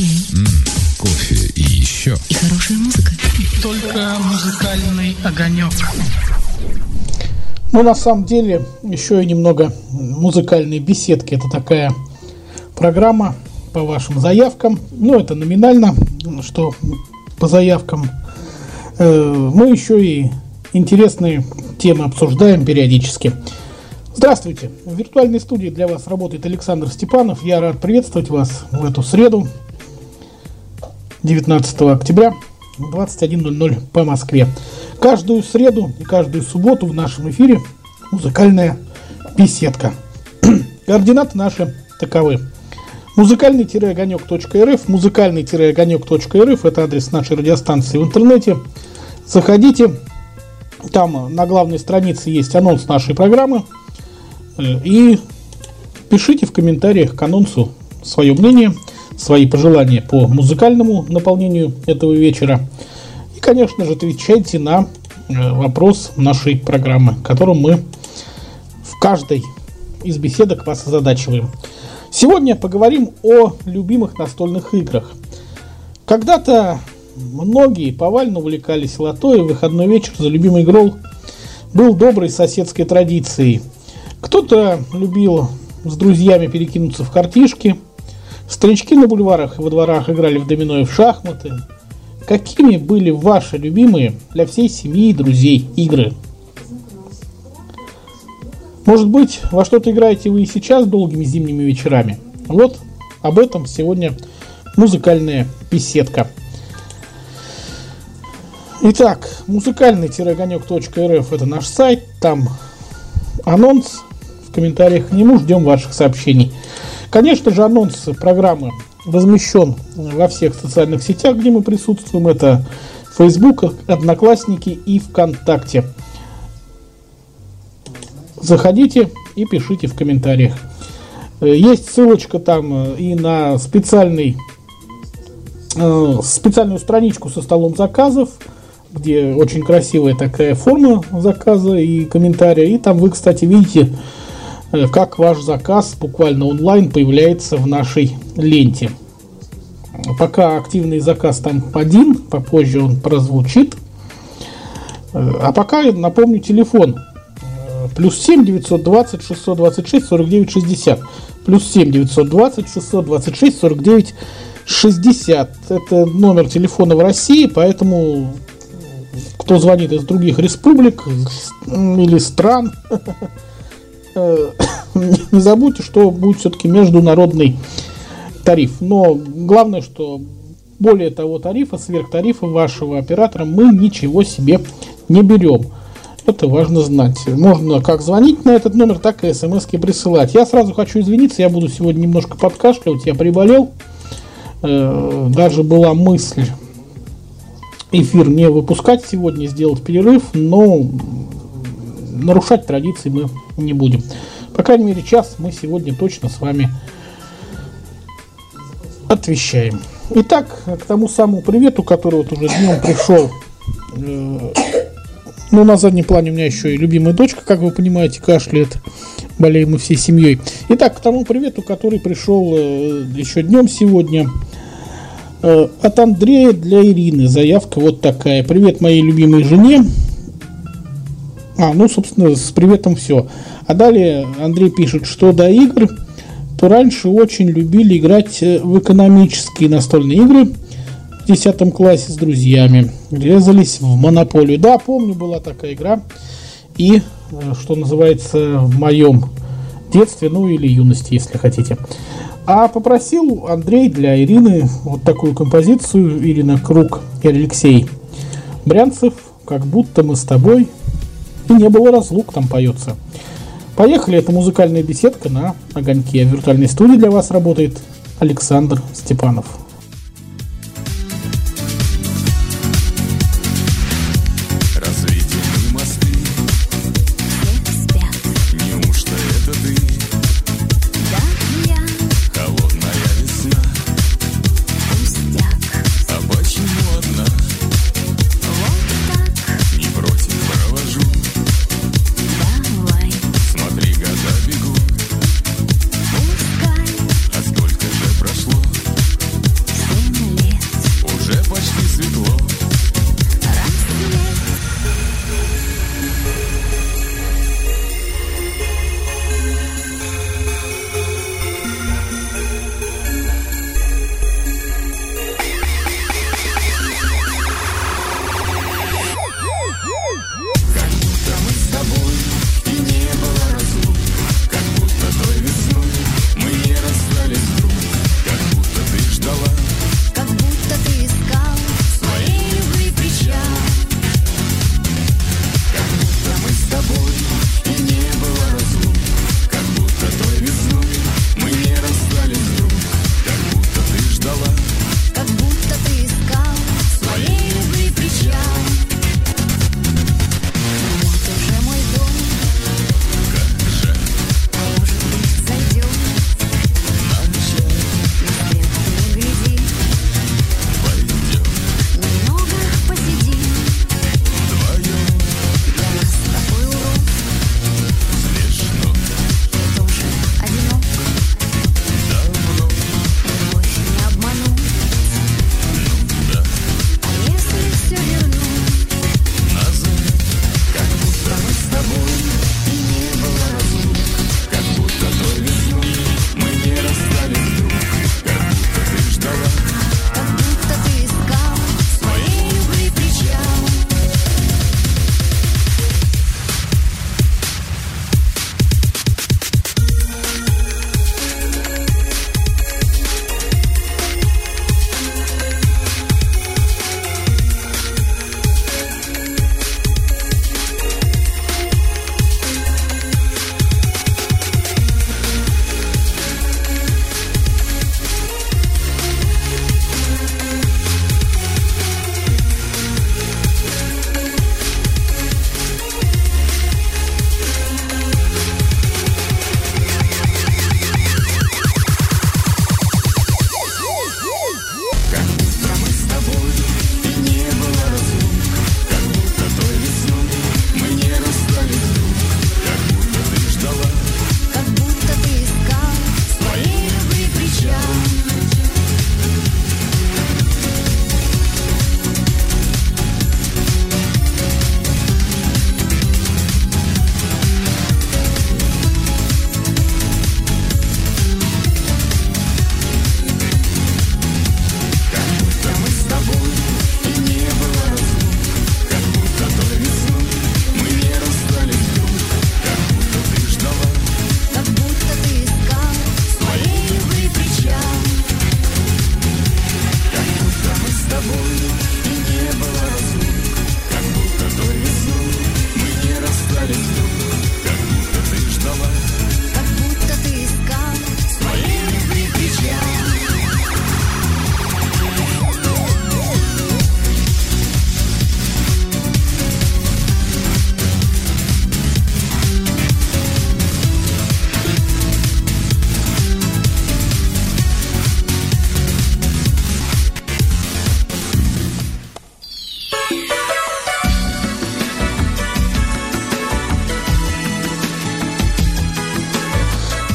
Чай. М, кофе и еще. И хорошая музыка. Только музыкальный огонек. Ну, на самом деле, еще и немного музыкальной беседки. Это такая программа по вашим заявкам. Ну, это номинально, что по заявкам. Э, Мы еще и интересные темы обсуждаем периодически. Здравствуйте! В виртуальной студии для вас работает Александр Степанов. Я рад приветствовать вас в эту среду, 19 октября, 21.00 по Москве. Каждую среду и каждую субботу в нашем эфире музыкальная беседка. Координаты наши таковы. Музыкальный-огонек.рф Музыкальный-огонек.рф Это адрес нашей радиостанции в интернете. Заходите. Там на главной странице есть анонс нашей программы. Э, И пишите в комментариях к анонсу свое мнение, свои пожелания по музыкальному наполнению этого вечера. И, конечно же, отвечайте на э, вопрос нашей программы, которым мы в каждой из беседок вас озадачиваем. Сегодня поговорим о любимых настольных играх. Когда-то многие повально увлекались лото, и выходной вечер за любимой игрой был доброй соседской традицией. Кто-то любил с друзьями перекинуться в картишки, старички на бульварах и во дворах играли в домино и в шахматы. Какими были ваши любимые для всей семьи и друзей игры? Может быть, во что-то играете вы и сейчас долгими зимними вечерами? Вот об этом сегодня музыкальная беседка. Итак, музыкальный-огонек.рф это наш сайт, там анонс, в комментариях к нему ждем ваших сообщений. Конечно же, анонс программы размещен во всех социальных сетях, где мы присутствуем. Это Facebook, Одноклассники и ВКонтакте. Заходите и пишите в комментариях. Э, Есть ссылочка там э, и на специальный, э, специальную страничку со столом заказов, где очень красивая такая форма заказа и комментария. И там вы, кстати, видите, как ваш заказ буквально онлайн появляется в нашей ленте. Пока активный заказ там один, попозже он прозвучит. Э, А пока напомню телефон. Э, Плюс 7 920 626 49 60. Плюс 7 920 626 49 60. Это номер телефона в России, поэтому кто звонит из других республик или стран, э, не забудьте, что будет все-таки международный тариф. Но главное, что более того тарифа, сверх тарифа вашего оператора мы ничего себе не берем. Это важно знать. Можно как звонить на этот номер, так и смс присылать. Я сразу хочу извиниться, я буду сегодня немножко подкашливать, я приболел. Э, Даже была мысль эфир не выпускать сегодня, сделать перерыв, но нарушать традиции мы не будем. По крайней мере, час мы сегодня точно с вами отвечаем. Итак, к тому самому привету, который вот уже днем пришел. Э, Ну, на заднем плане у меня еще и любимая дочка, как вы понимаете, кашляет. Болеем мы всей семьей. Итак, к тому привету, который пришел э, еще днем сегодня. Э, От Андрея для Ирины. Заявка вот такая. Привет моей любимой жене. А, ну, собственно, с приветом все. А далее Андрей пишет, что до игр, то раньше очень любили играть э, в экономические настольные игры в 10 классе с друзьями. Резались в монополию. Да, помню, была такая игра. И, э, что называется, в моем детстве, ну или юности, если хотите. А попросил Андрей для Ирины вот такую композицию. Ирина Круг и Алексей Брянцев. Как будто мы с тобой. И не было разлук, там поется. Поехали, это музыкальная беседка на огоньке. В виртуальной студии для вас работает Александр Степанов.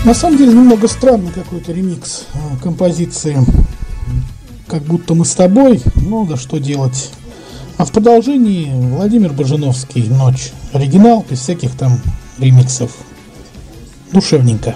На самом деле немного странный какой-то ремикс а, композиции «Как будто мы с тобой», ну да что делать. А в продолжении Владимир Бажиновский «Ночь». Оригинал без всяких там ремиксов. Душевненько.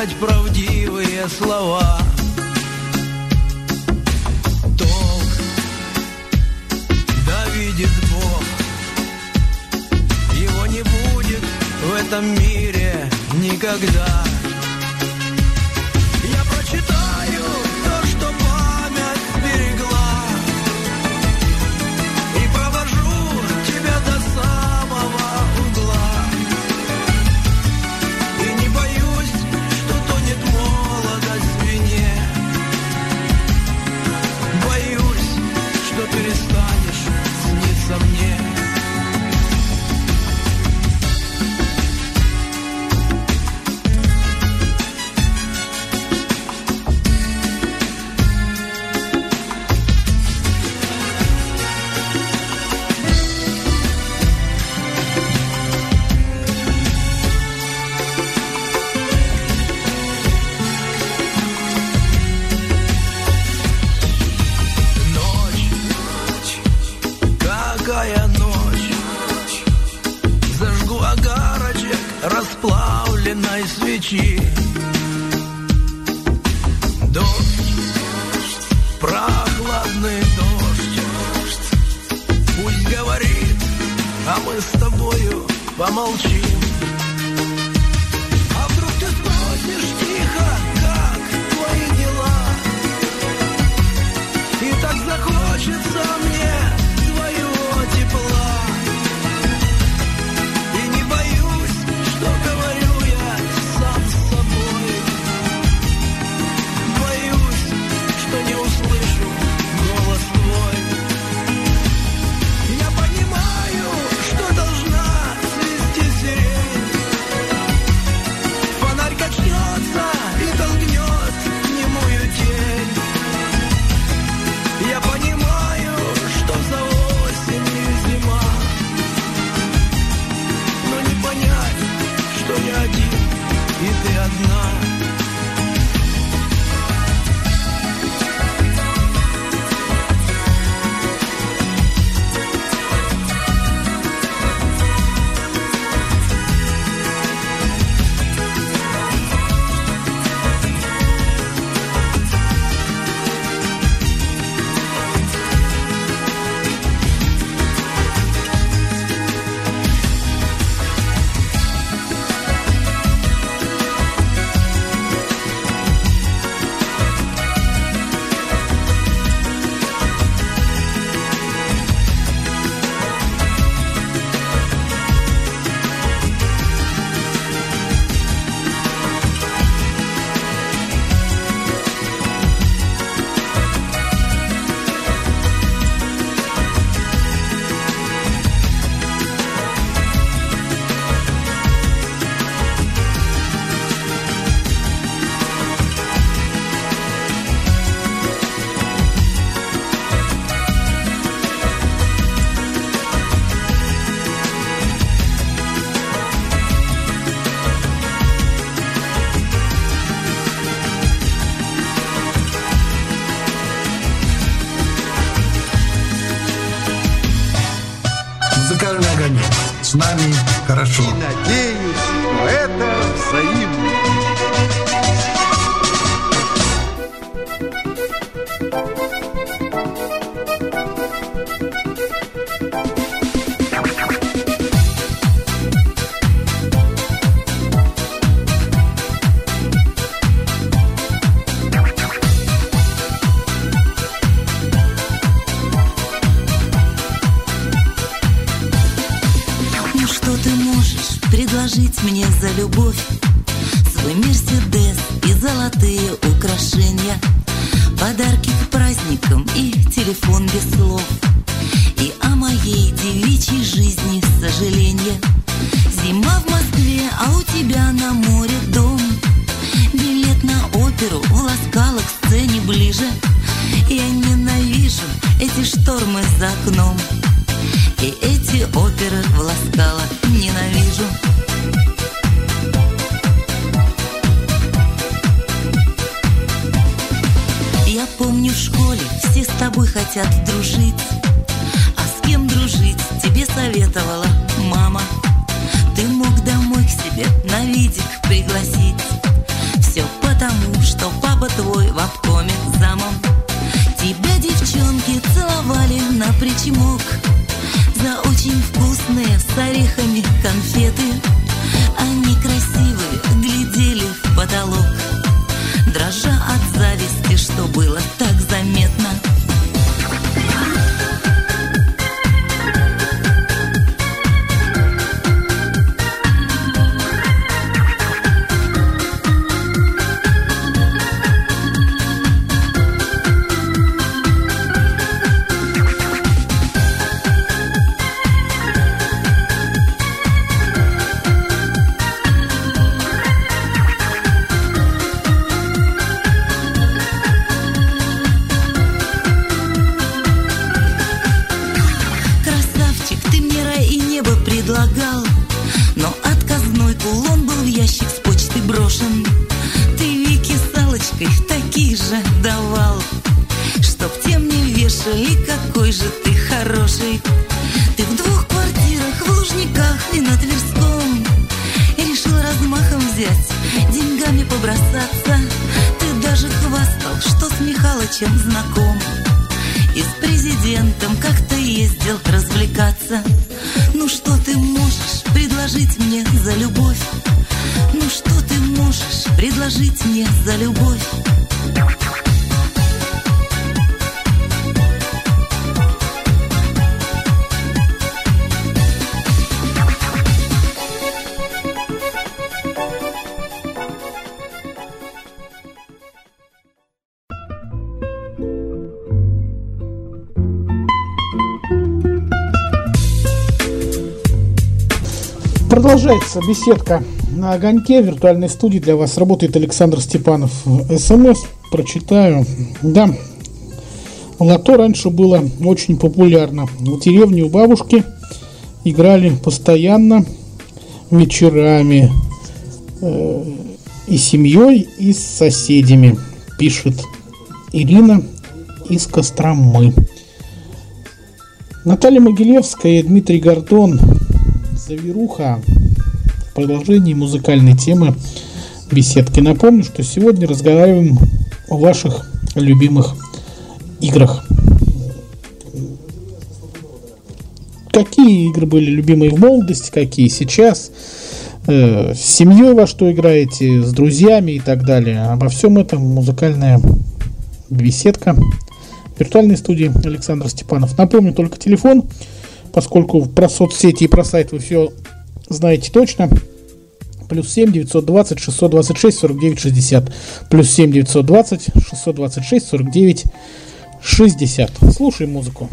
сказать правдивые слова. Долг, да видит Бог, его не будет в этом мире никогда. Resul. называется «Беседка на огоньке» в виртуальной студии. Для вас работает Александр Степанов. СМС прочитаю. Да, лото раньше было очень популярно. В деревне у бабушки играли постоянно вечерами э, и семьей, и с соседями, пишет Ирина из Костромы. Наталья Могилевская и Дмитрий Гордон. Завируха продолжении музыкальной темы беседки. Напомню, что сегодня разговариваем о ваших любимых играх. Какие игры были любимые в молодости, какие сейчас? Э, с семьей во что играете, с друзьями и так далее. Обо всем этом музыкальная беседка виртуальной студии Александр Степанов. Напомню только телефон, поскольку про соцсети и про сайт вы все знаете точно. Плюс 7 920 626 49 60. Плюс 7 920 626 49 60. Слушаем музыку.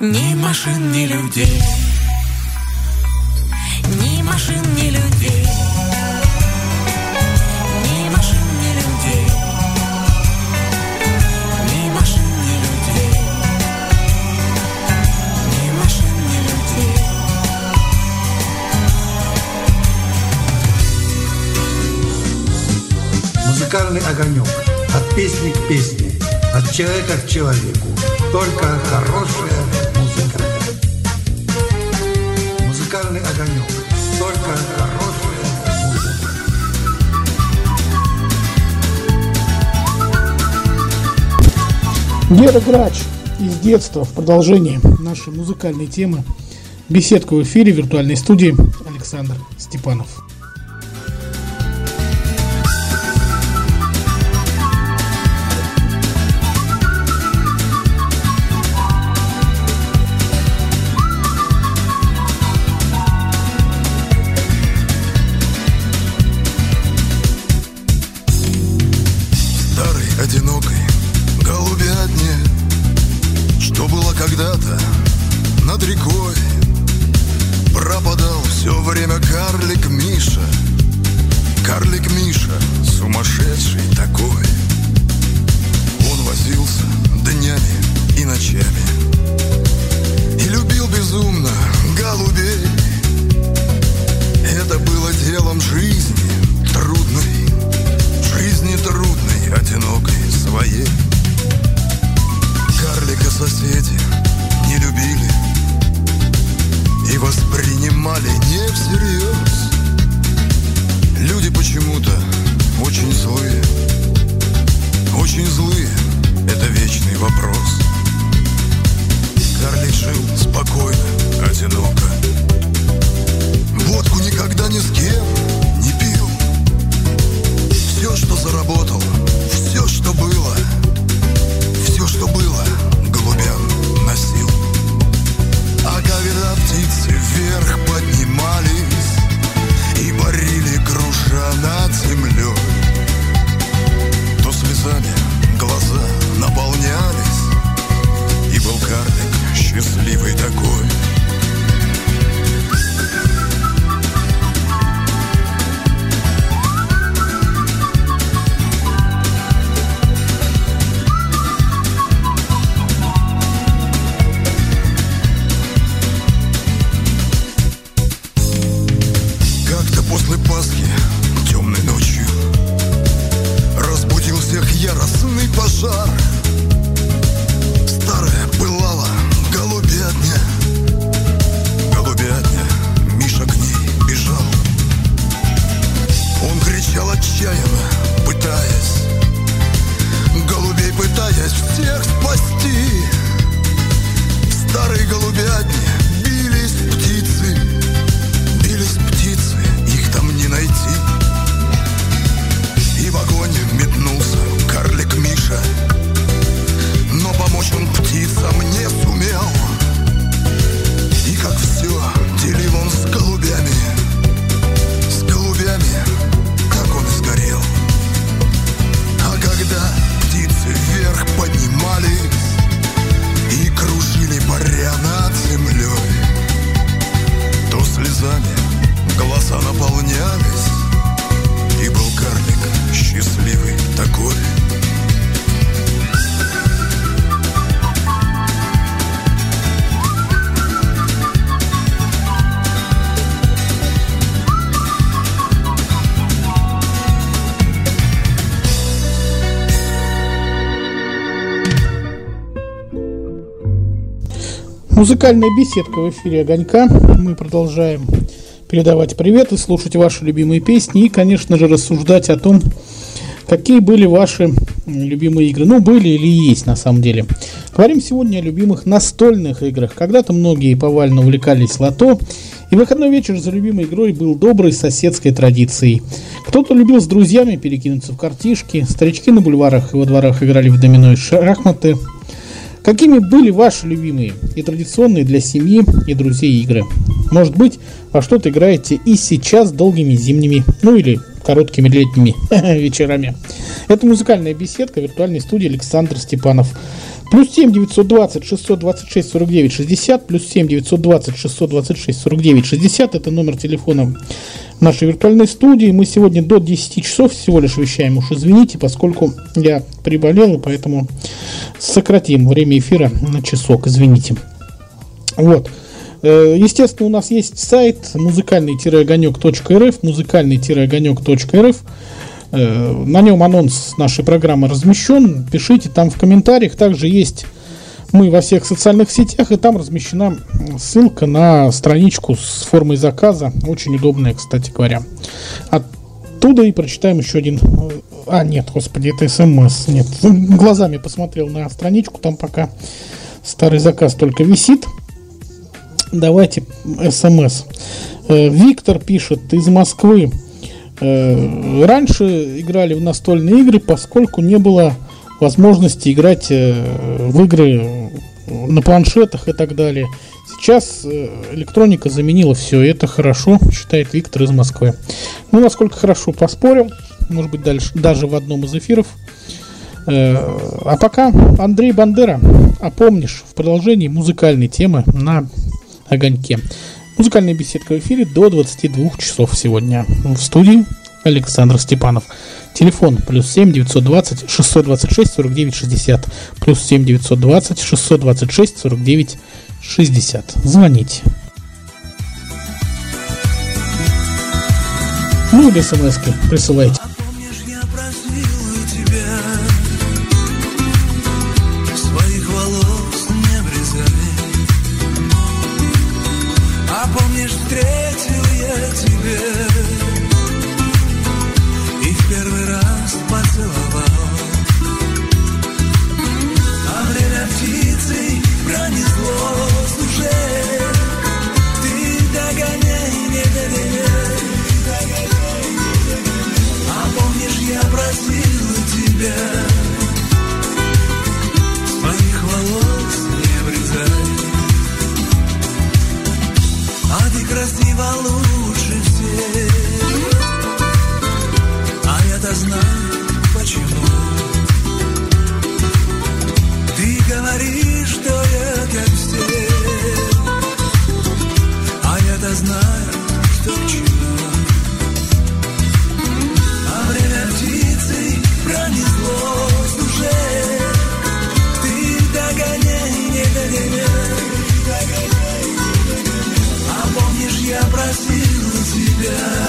Ни машин, ни людей. Ни машин, ни людей. Ни машин, ни людей. Ни машин, ни людей. Ни машин, ни людей. Музыкальный огонек. От песни к песне человека к человеку. Только хорошая музыка. Музыкальный огонек. Только хорошая музыка. Гера Грач из детства в продолжении нашей музыкальной темы. Беседка в эфире виртуальной студии Александр Степанов. Глаза наполнялись И был карлик счастливый такой Музыкальная беседка в эфире «Огонька». Мы продолжаем передавать привет и слушать ваши любимые песни. И, конечно же, рассуждать о том, какие были ваши любимые игры. Ну, были или есть на самом деле. Говорим сегодня о любимых настольных играх. Когда-то многие повально увлекались лото. И выходной вечер за любимой игрой был доброй соседской традицией. Кто-то любил с друзьями перекинуться в картишки. Старички на бульварах и во дворах играли в домино и шахматы. Какими были ваши любимые и традиционные для семьи и друзей игры? Может быть, во что-то играете и сейчас долгими зимними, ну или короткими летними вечерами. Это музыкальная беседка виртуальной студии Александр Степанов. Плюс 7 920 626 49 60, плюс 7 920 626 49 60, это номер телефона нашей виртуальной студии. Мы сегодня до 10 часов всего лишь вещаем, уж извините, поскольку я приболел, поэтому сократим время эфира на часок, извините. Вот. Э, естественно, у нас есть сайт музыкальный-огонек.рф, музыкальный-огонек.рф. Э, на нем анонс нашей программы размещен. Пишите там в комментариях. Также есть мы во всех социальных сетях, и там размещена ссылка на страничку с формой заказа. Очень удобная, кстати говоря. Оттуда и прочитаем еще один... А, нет, господи, это смс. Нет, глазами посмотрел на страничку, там пока старый заказ только висит. Давайте смс. Э, Виктор пишет из Москвы. Э, раньше играли в настольные игры, поскольку не было возможности играть э, в игры на планшетах и так далее. Сейчас электроника заменила все, и это хорошо, считает Виктор из Москвы. Ну, насколько хорошо, поспорим. Может быть, дальше, даже в одном из эфиров. А пока Андрей Бандера, а помнишь, в продолжении музыкальной темы на огоньке. Музыкальная беседка в эфире до 22 часов сегодня. В студии Александр Степанов. Телефон плюс 7 920 626 49 60. Плюс 7 920 626 49 60. Звоните. Ну или смс присылайте. Yeah.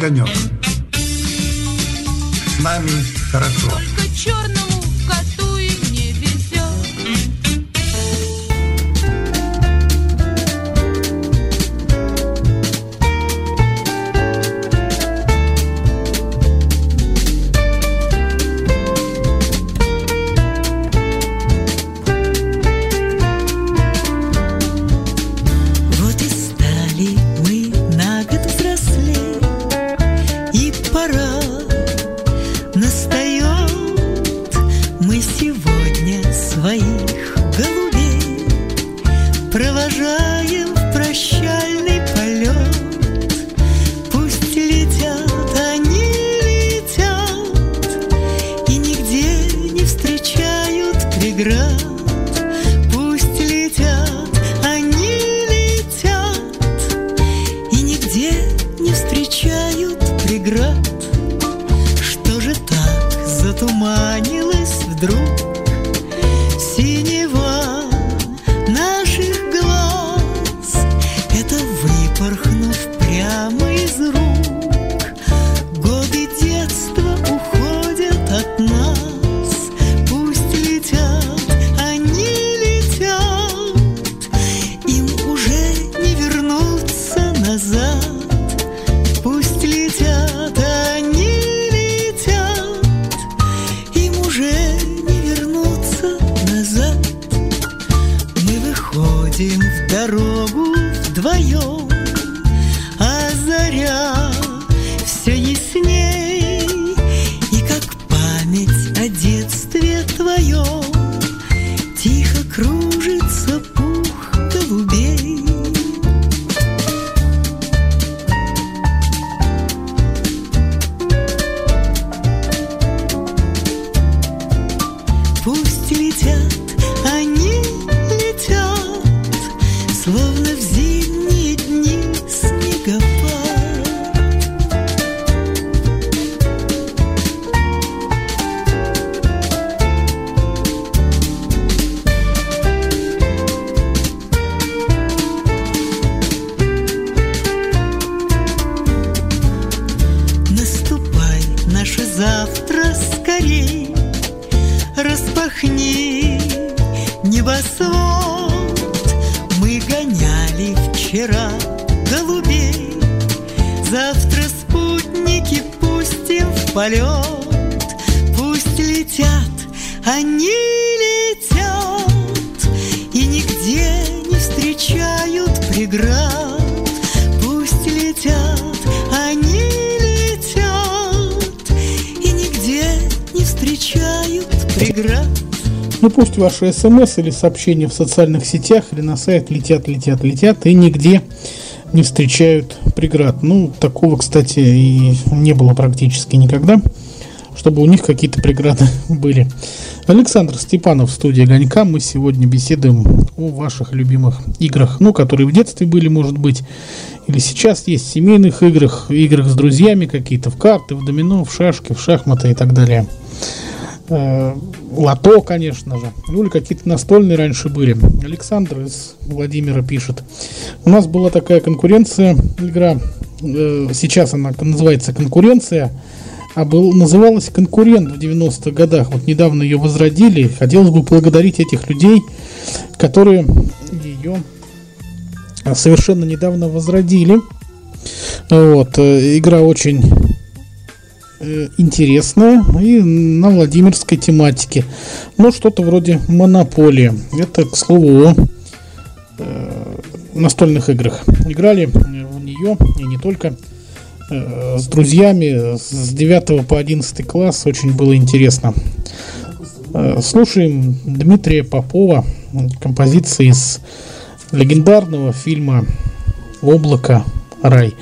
Огонек. С нами хорошо. Только черному ваши смс или сообщения в социальных сетях или на сайт летят, летят, летят и нигде не встречают преград. Ну, такого, кстати, и не было практически никогда, чтобы у них какие-то преграды были. Александр Степанов в студии Огонька. Мы сегодня беседуем о ваших любимых играх, ну, которые в детстве были, может быть, или сейчас есть в семейных играх, играх с друзьями какие-то, в карты, в домино, в шашки, в шахматы и так далее. Э, Лото, конечно же. Ну или какие-то настольные раньше были. Александр из Владимира пишет. У нас была такая конкуренция, игра. э, Сейчас она называется конкуренция. А был, называлась конкурент в 90-х годах. Вот недавно ее возродили. Хотелось бы благодарить этих людей, которые ее совершенно недавно возродили. Вот, э, игра очень э, интересная и на Владимирской тематике. Ну, что-то вроде монополии. Это, к слову, о э, настольных играх. Играли э, в нее и не только с друзьями с 9 по 11 класс. Очень было интересно. Слушаем Дмитрия Попова, композиции из легендарного фильма «Облако. Рай».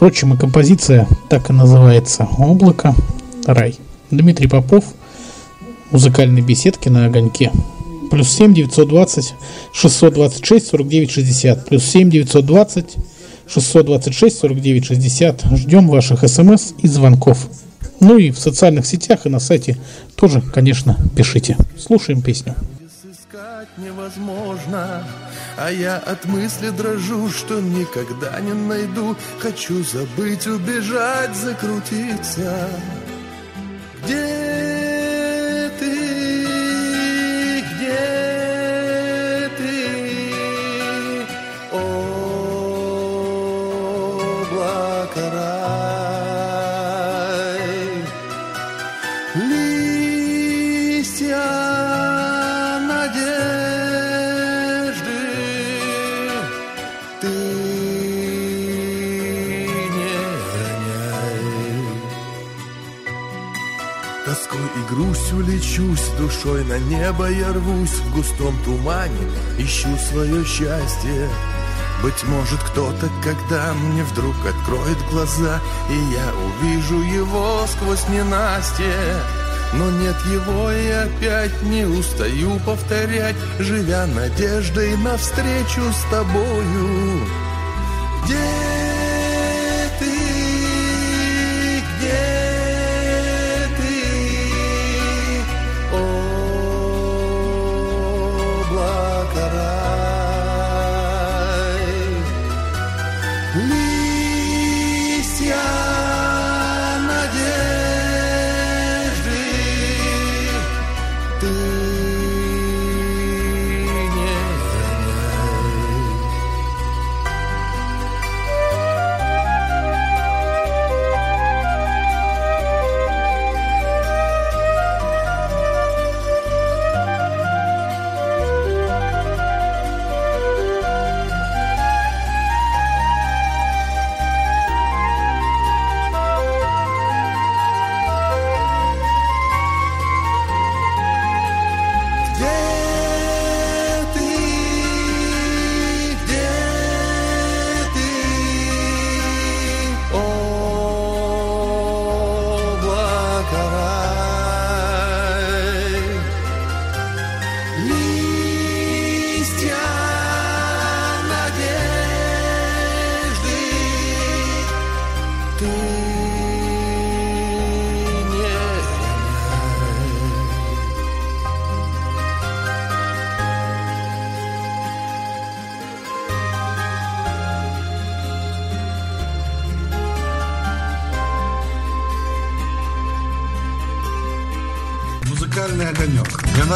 Впрочем, и композиция так и называется «Облако. Рай». Дмитрий Попов, музыкальной беседки на огоньке. Плюс 7 920 626 49 60. Плюс 7 920 626 49 60. Ждем ваших смс и звонков. Ну и в социальных сетях и на сайте тоже, конечно, пишите. Слушаем песню. Сыскать невозможно, А я от мысли дрожу, что никогда не найду. Хочу забыть, убежать, закрутиться. Где грустью лечусь, душой на небо я рвусь В густом тумане ищу свое счастье. Быть может кто-то, когда мне вдруг откроет глаза И я увижу его сквозь ненастье. Но нет его и опять не устаю повторять Живя надеждой навстречу с тобою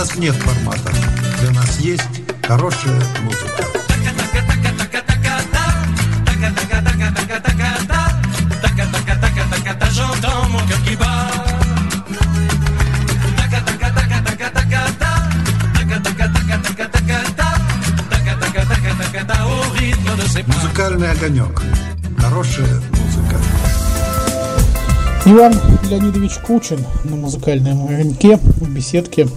нас нет формата. Для нас есть хорошая музыка. J'entends mon cœur qui bat. Музыкальный огонек. Хорошая музыка. Иван Леонидович Кучин на музыкальном огоньке в беседке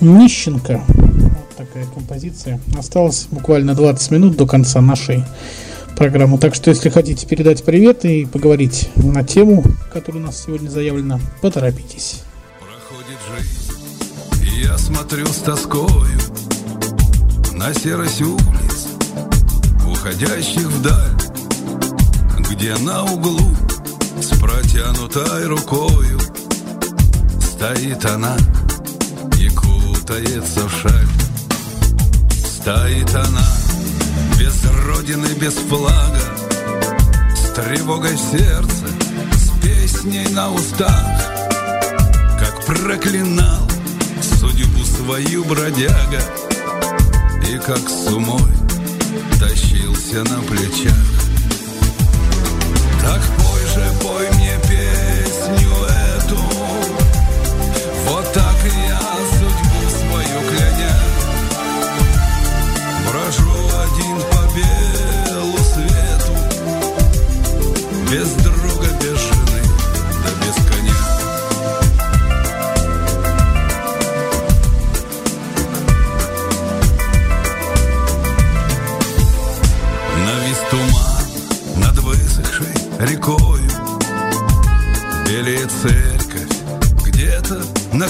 Нищенко. Вот такая композиция. Осталось буквально 20 минут до конца нашей программы. Так что, если хотите передать привет и поговорить на тему, которая у нас сегодня заявлена, поторопитесь. Проходит жизнь, я смотрю с тоскою На серость улиц, уходящих вдаль Где на углу с протянутой рукою Стоит она кутается в шаль. Стоит она без родины, без флага С тревогой в сердце, с песней на устах. Как проклинал судьбу свою бродяга И как с умой тащился на плечах. Так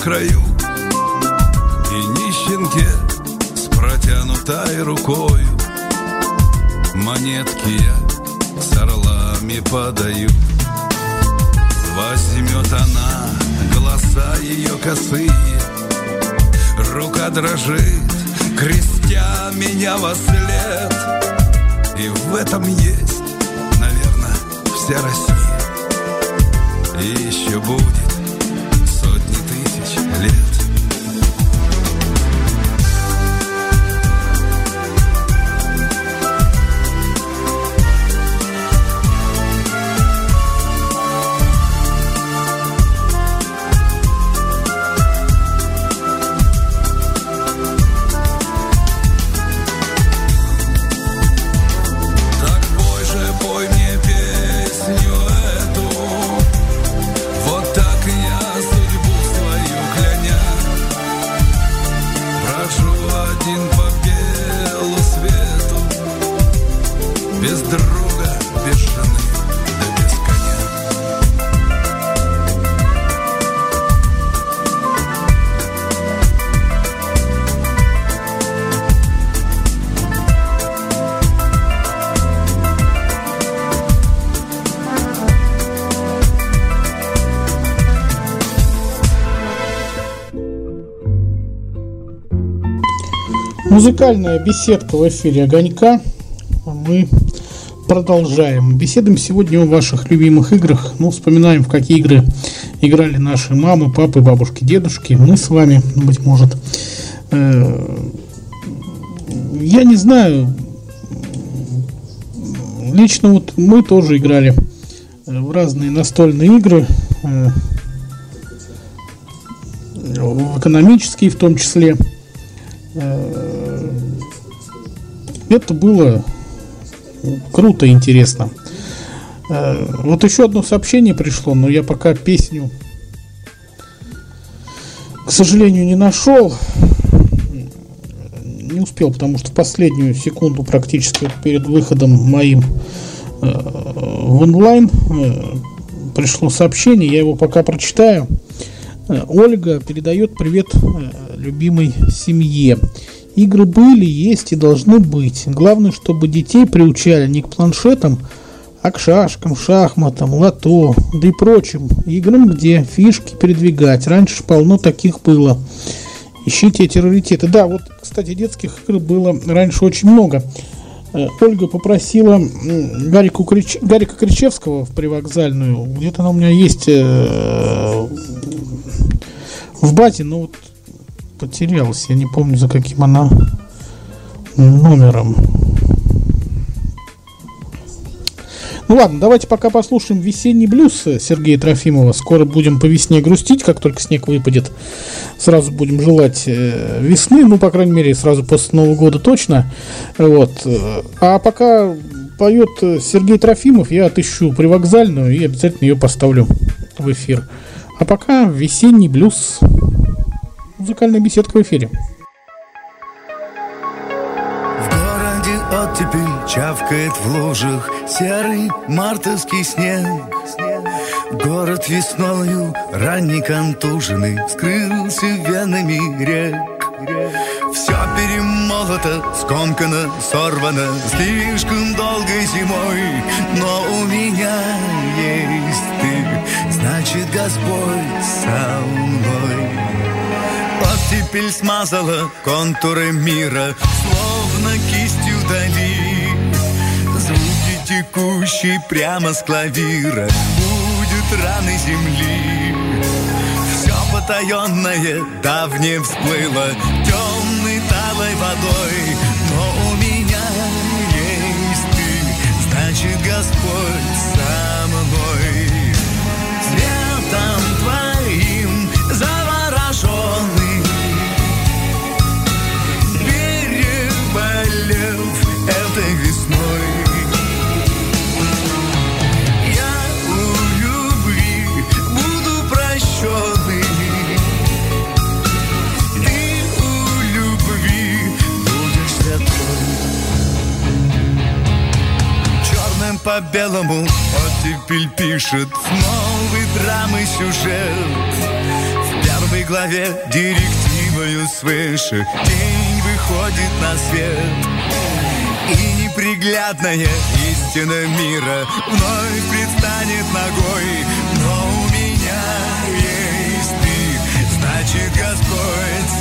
краю И нищенке с протянутой рукою Монетки я с орлами подаю Возьмет она голоса ее косые Рука дрожит, крестя меня во след. И в этом есть, наверное, вся Россия. И еще будет Музыкальная беседка в эфире Огонька. Мы продолжаем. Беседуем сегодня о ваших любимых играх. Ну, вспоминаем, в какие игры играли наши мамы, папы, бабушки, дедушки. Мы с вами, ну, быть может. Э, Я не знаю. Лично вот мы тоже играли э, в разные настольные игры. э, В экономические в том числе. Это было круто и интересно. Э, Вот еще одно сообщение пришло, но я пока песню, к сожалению, не нашел. Не успел, потому что в последнюю секунду практически перед выходом моим э, в онлайн э, пришло сообщение, я его пока прочитаю. Ольга передает привет любимой семье. Игры были, есть и должны быть. Главное, чтобы детей приучали не к планшетам, а к шашкам, шахматам, лото, да и прочим играм, где фишки передвигать. Раньше полно таких было. Ищите эти раритеты. Да, вот, кстати, детских игр было раньше очень много. Э, Ольга попросила м, Гарику Крич- Гарика Кричевского в привокзальную. Где-то она у меня есть э, в бате, но вот потерялась. Я не помню, за каким она номером. Ну ладно, давайте пока послушаем весенний блюз Сергея Трофимова. Скоро будем по весне грустить, как только снег выпадет. Сразу будем желать э, весны, ну, по крайней мере, сразу после Нового года точно. Вот. э, А пока поет э, Сергей Трофимов, я отыщу привокзальную и обязательно ее поставлю в эфир. А пока весенний блюз. Музыкальная беседка в эфире. В городе оттепель чавкает в лужах Серый мартовский снег. Город весною ранний контуженный Скрылся венами рек. Все перемолото, скомкано, сорвано Слишком долгой зимой. Но у меня есть ты Значит, Господь со мной Оттепель смазала контуры мира Словно кистью дали Звуки текущие прямо с клавира Будет раны земли. Все потаенное давнее всплыло Темной талой водой. Но у меня есть ты Значит, Господь со по белому оттепель пишет Новый драмы сюжет. В первой главе директивою свыше День выходит на свет. И неприглядная истина мира Вновь предстанет ногой. Но у меня есть ты. Значит, Господь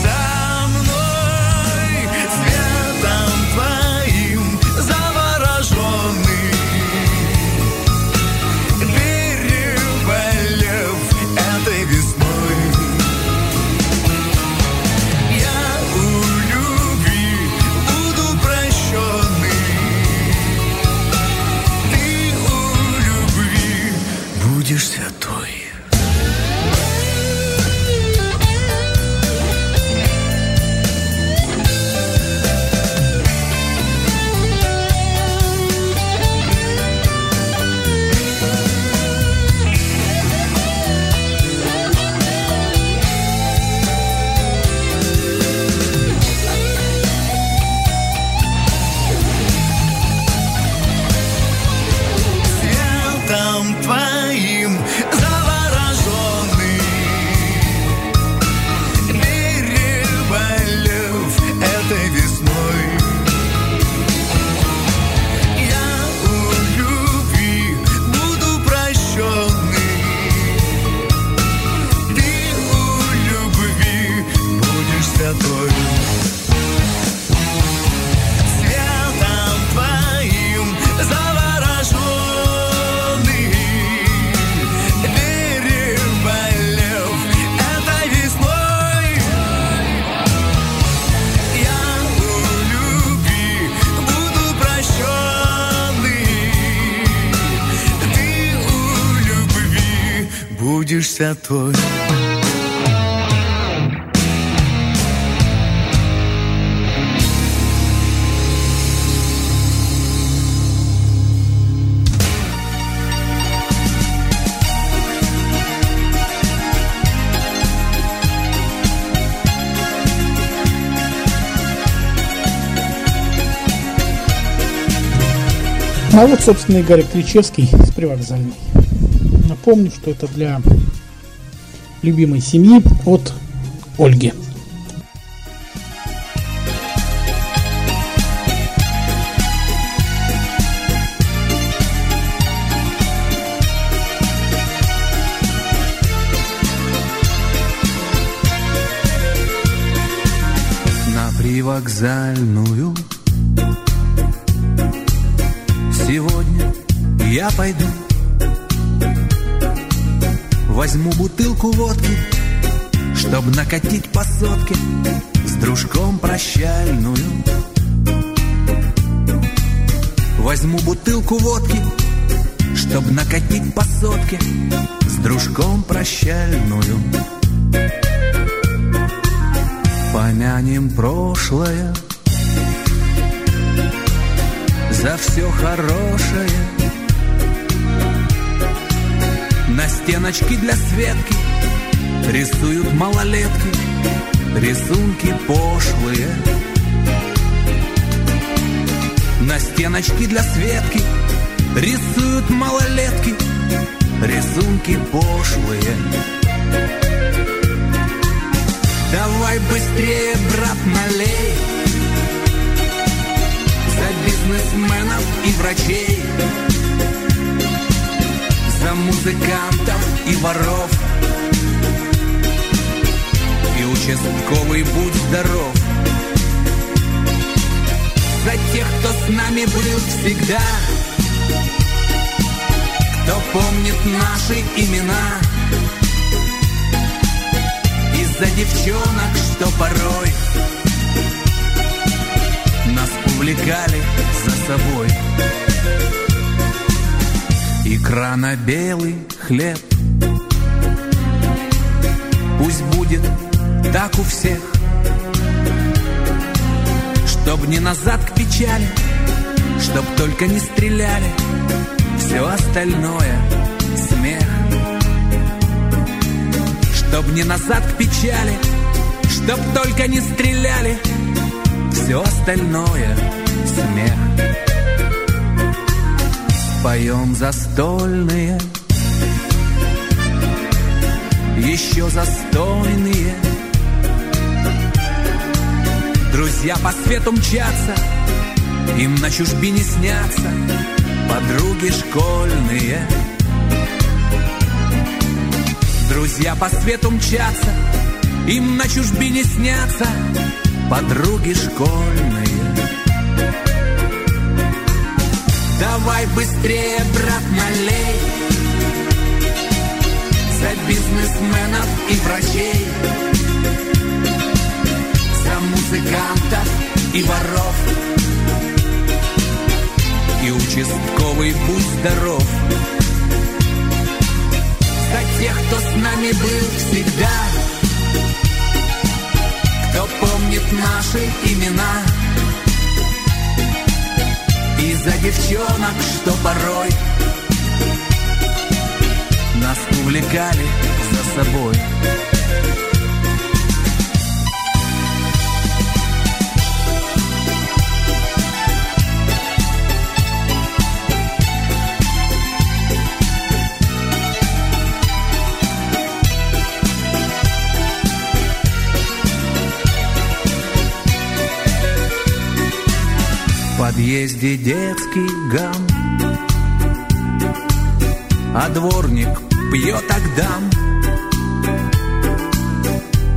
Вот, собственно, Игорь Кричевский с привокзальной. Напомню, что это для любимой семьи от Ольги. По сотке С дружком прощальную Возьму бутылку водки Чтоб накатить по сотке. С дружком прощальную Помянем прошлое. За все хорошее. На стеночке для Светки Рисуют малолетки Рисунки пошлые. На стеночке для Светки Рисуют малолетки Рисунки пошлые. Давай быстрее, брат, налей За бизнесменов и врачей За музыкантов и воров И участковый будь здоров. За тех, кто с нами был всегда Кто помнит наши имена. Из-за девчонок, что порой Нас увлекали за собой. Икра на белый хлеб. Пусть будет так у всех. Чтоб не назад к печали Чтоб только не стреляли. Все остальное смех. Чтоб не назад к печали Чтоб только не стреляли. Все остальное смех. Поем застольные Еще застойные Друзья по свету мчатся Им на чужбине снятся Подруги школьные Друзья по свету мчатся, им на чужбине снятся подруги школьные. Давай быстрее, брат, налей За бизнесменов и врачей музыкантов и воров. И участковый будь здоров. За тех, кто с нами был всегда. Кто помнит наши имена. И за девчонок, что порой Нас увлекали за собой подъезде детский гам. А дворник пьет агдам.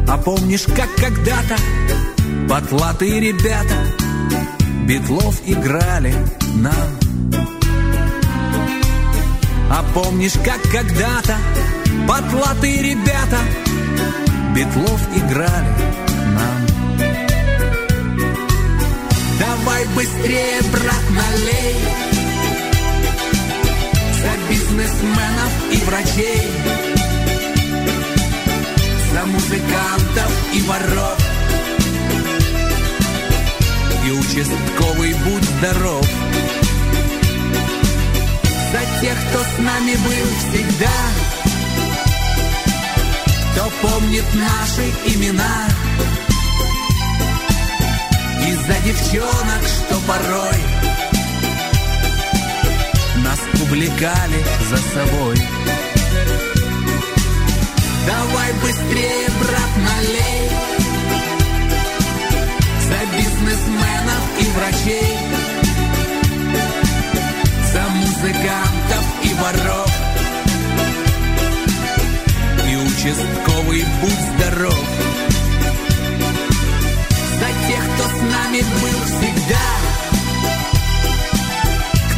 А помнишь, как когда-то Потлатые ребята Битлов играли нам? А помнишь, как когда-то Потлатые ребята Битлов играли быстрее, брат, налей. За бизнесменов и врачей. За музыкантов и воров. И участковый будь здоров. За тех, кто с нами был всегда. Кто помнит наши имена. Кто помнит наши имена за девчонок, что порой нас увлекали за собой. Давай быстрее, брат, налей За бизнесменов и врачей За музыкантов и воров И участковый будь здоров с нами был всегда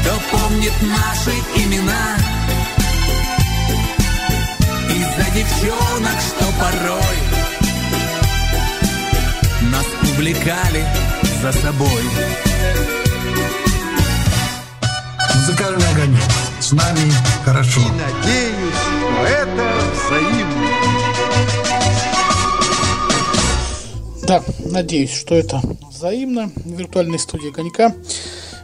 Кто помнит наши имена И за девчонок, что порой Нас увлекали за собой Музыкальный огонек. С нами хорошо. Надеюсь, что это взаимно. Да, надеюсь, что это взаимно. В виртуальной студии Огонька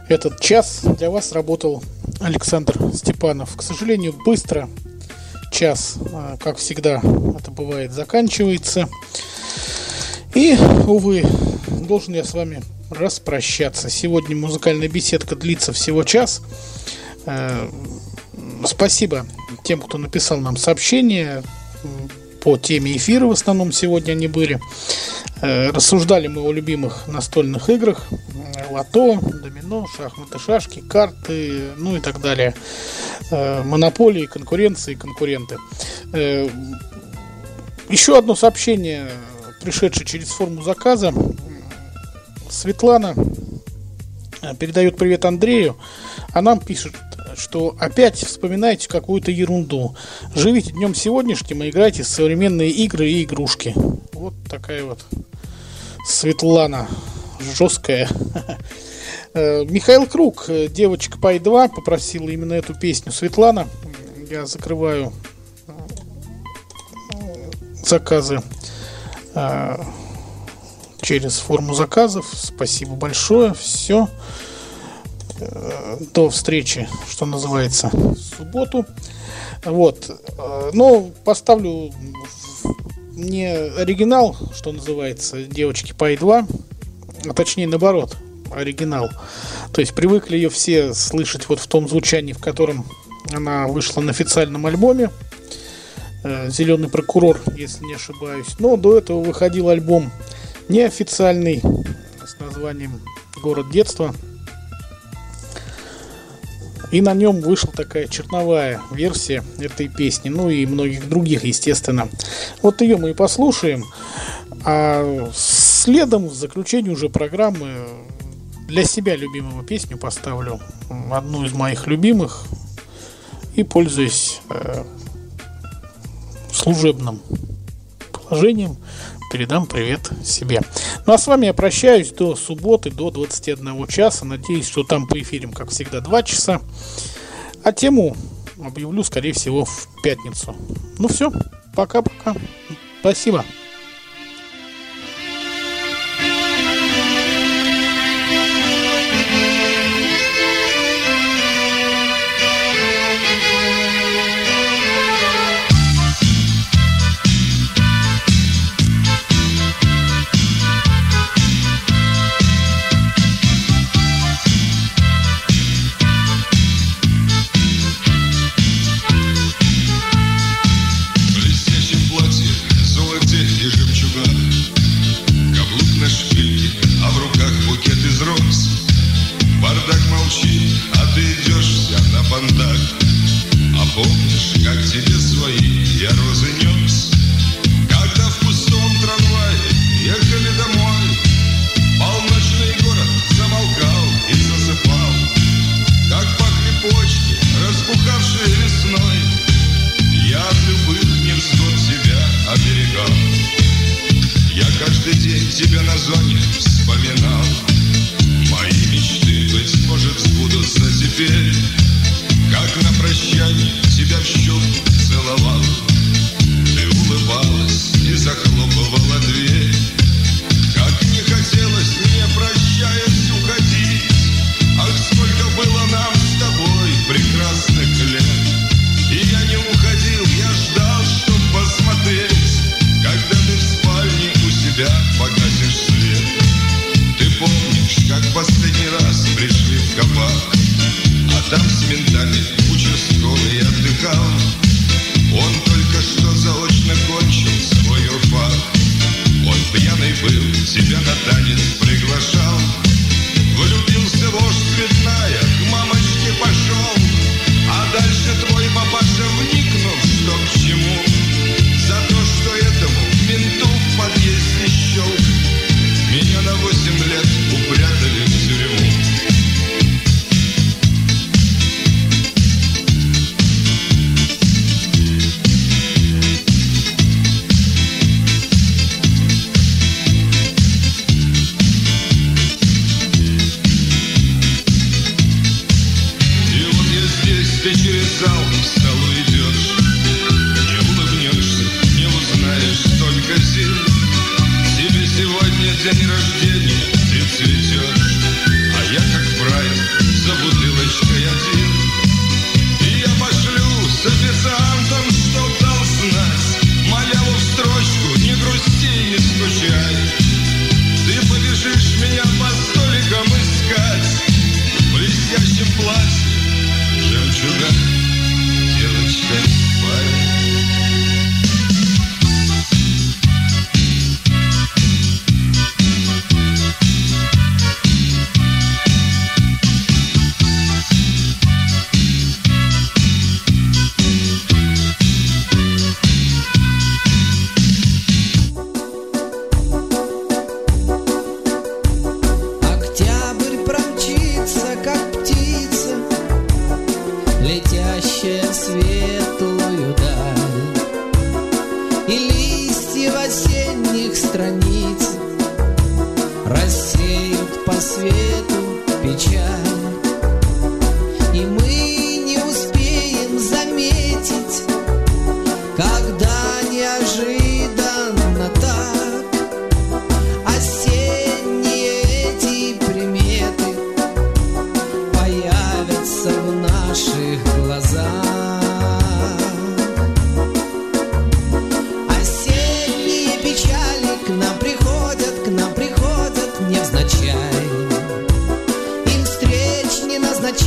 этот час для вас работал Александр Степанов. К сожалению, быстро час, а, как всегда, это бывает, заканчивается. И, увы, должен я с вами распрощаться. Сегодня музыкальная беседка длится всего час. Э, Спасибо тем, кто написал нам сообщения м, по теме эфира, в основном сегодня они были. Э, Рассуждали мы о любимых настольных играх. э, Лото, домино, шахматы, шашки, карты, ну и так далее. Э, Монополии, конкуренции, конкуренты. Еще одно сообщение, пришедшее через форму заказа. Светлана передает привет Андрею, а нам пишет, что опять вспоминаете какую-то ерунду. Живите днем сегодняшним и играйте в современные игры и игрушки. Вот такая вот Светлана жесткая. Э, Михаил Круг, э, девочка Пай 2, попросила именно эту песню Светлана. Я закрываю э, заказы через форму заказов. Спасибо большое. Все. До встречи, что называется, в субботу. Вот. Ну, поставлю не оригинал, что называется, девочки Пай 2, а точнее наоборот, оригинал. То есть привыкли ее все слышать вот в том звучании, в котором она вышла на официальном альбоме. Зеленый прокурор, если не ошибаюсь. Но до этого выходил альбом неофициальный с названием Город детства. И на нем вышла такая черновая версия этой песни, ну и многих других, естественно. Вот ее мы и послушаем. А следом в заключение уже программы для себя любимую песню поставлю. Одну из моих любимых. И пользуясь э, служебным положением, передам привет себе. Ну а с вами я прощаюсь до субботы, до 21 часа. Надеюсь, что там по эфирам, как всегда, 2 часа. А тему объявлю, скорее всего, в пятницу. Ну все, пока-пока. Спасибо.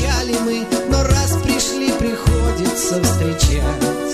Назначали мы, но раз пришли, приходится встречать